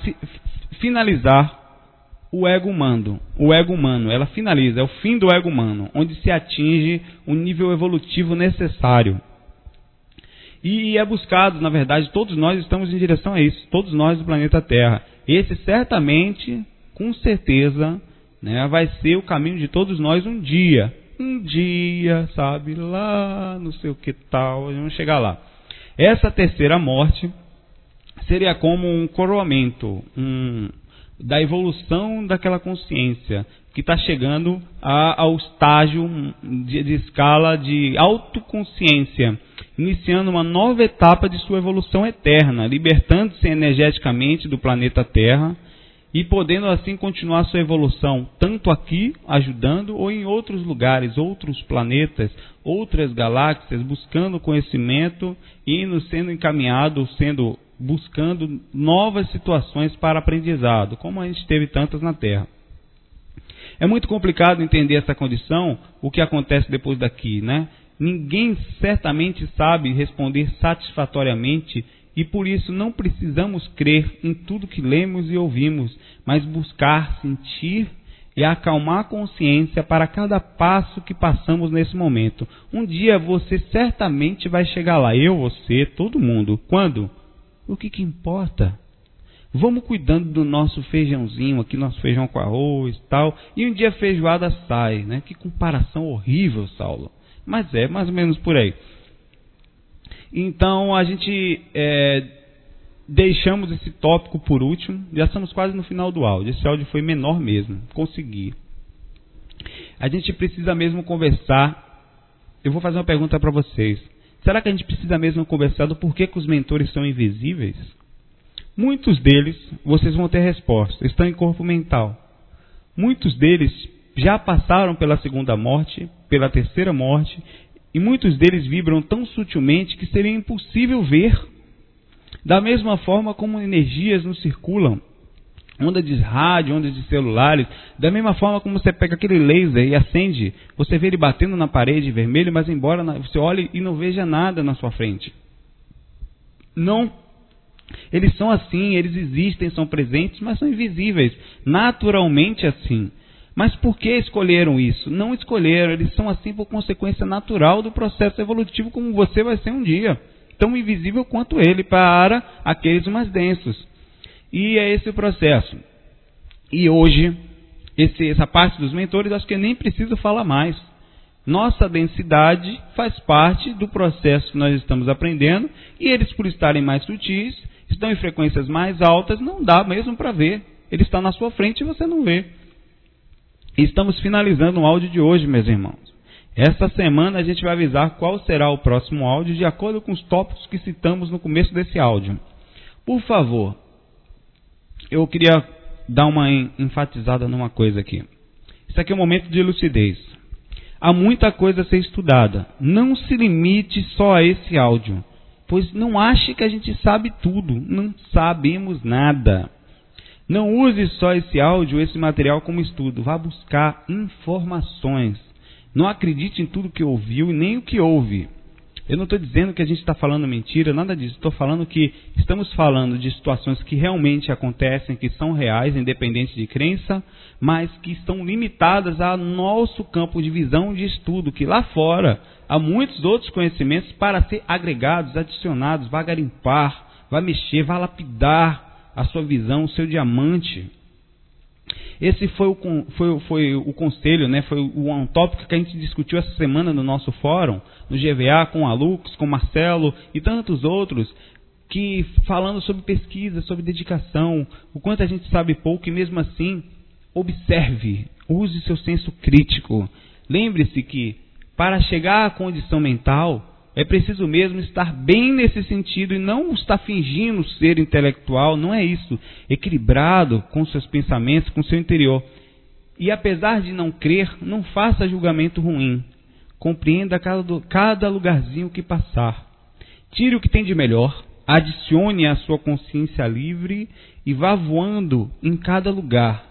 finalizar o ego humano. O ego humano, ela finaliza, é o fim do ego humano, onde se atinge o nível evolutivo necessário. E é buscado, na verdade, todos nós estamos em direção a isso, todos nós do planeta Terra. Esse certamente, com certeza, né, vai ser o caminho de todos nós um dia. Um dia, sabe, lá, não sei o que tal, vamos chegar lá. Essa terceira morte seria como um coroamento um, da evolução daquela consciência que está chegando a, ao estágio de, de escala de autoconsciência, iniciando uma nova etapa de sua evolução eterna, libertando-se energeticamente do planeta Terra e podendo assim continuar sua evolução, tanto aqui, ajudando, ou em outros lugares, outros planetas, outras galáxias, buscando conhecimento e indo sendo encaminhado, sendo buscando novas situações para aprendizado, como a gente teve tantas na Terra. É muito complicado entender essa condição, o que acontece depois daqui, né? Ninguém certamente sabe responder satisfatoriamente e por isso não precisamos crer em tudo que lemos e ouvimos, mas buscar sentir e acalmar a consciência para cada passo que passamos nesse momento. Um dia você certamente vai chegar lá, eu, você, todo mundo. Quando? O que, que importa? Vamos cuidando do nosso feijãozinho aqui, nosso feijão com arroz e tal. E um dia a feijoada sai, né? Que comparação horrível, Saulo. Mas é mais ou menos por aí. Então a gente é, deixamos esse tópico por último. Já estamos quase no final do áudio. Esse áudio foi menor mesmo. Consegui. A gente precisa mesmo conversar. Eu vou fazer uma pergunta para vocês. Será que a gente precisa mesmo conversar do porquê que os mentores são invisíveis? Muitos deles, vocês vão ter resposta, estão em corpo mental. Muitos deles já passaram pela segunda morte, pela terceira morte e muitos deles vibram tão sutilmente que seria impossível ver. Da mesma forma como energias nos circulam, onda de rádio, ondas de celulares, da mesma forma como você pega aquele laser e acende, você vê ele batendo na parede vermelho, mas embora você olhe e não veja nada na sua frente. Não. Eles são assim, eles existem, são presentes, mas são invisíveis. Naturalmente assim. Mas por que escolheram isso? Não escolheram, eles são assim por consequência natural do processo evolutivo, como você vai ser um dia. Tão invisível quanto ele para aqueles mais densos. E é esse o processo. E hoje, esse, essa parte dos mentores, acho que nem preciso falar mais. Nossa densidade faz parte do processo que nós estamos aprendendo, e eles, por estarem mais sutis, estão em frequências mais altas, não dá mesmo para ver. Ele está na sua frente e você não vê. Estamos finalizando o áudio de hoje, meus irmãos. Esta semana a gente vai avisar qual será o próximo áudio de acordo com os tópicos que citamos no começo desse áudio. Por favor, eu queria dar uma enfatizada numa coisa aqui. Isso aqui é um momento de lucidez. Há muita coisa a ser estudada. Não se limite só a esse áudio, pois não ache que a gente sabe tudo. Não sabemos nada. Não use só esse áudio, esse material como estudo. Vá buscar informações. Não acredite em tudo que ouviu e nem o que ouve. Eu não estou dizendo que a gente está falando mentira, nada disso. Estou falando que estamos falando de situações que realmente acontecem, que são reais, independente de crença, mas que estão limitadas ao nosso campo de visão de estudo, que lá fora há muitos outros conhecimentos para ser agregados, adicionados, vai garimpar, vai mexer, vai lapidar a sua visão, o seu diamante. Esse foi o, foi, foi o conselho, né, foi o, um tópico que a gente discutiu essa semana no nosso fórum, no GVA, com a Lux, com o Marcelo e tantos outros, que falando sobre pesquisa, sobre dedicação, o quanto a gente sabe pouco e mesmo assim, observe, use seu senso crítico. Lembre-se que para chegar à condição mental, é preciso mesmo estar bem nesse sentido e não estar fingindo ser intelectual, não é isso. Equilibrado com seus pensamentos, com seu interior. E apesar de não crer, não faça julgamento ruim. Compreenda cada, cada lugarzinho que passar. Tire o que tem de melhor, adicione a sua consciência livre e vá voando em cada lugar.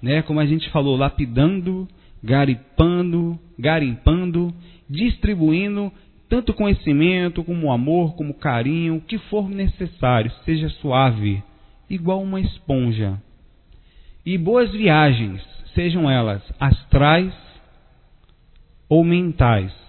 Né? Como a gente falou, lapidando, garipando, garimpando, distribuindo tanto conhecimento como amor, como carinho, o que for necessário, seja suave, igual uma esponja. E boas viagens, sejam elas astrais ou mentais.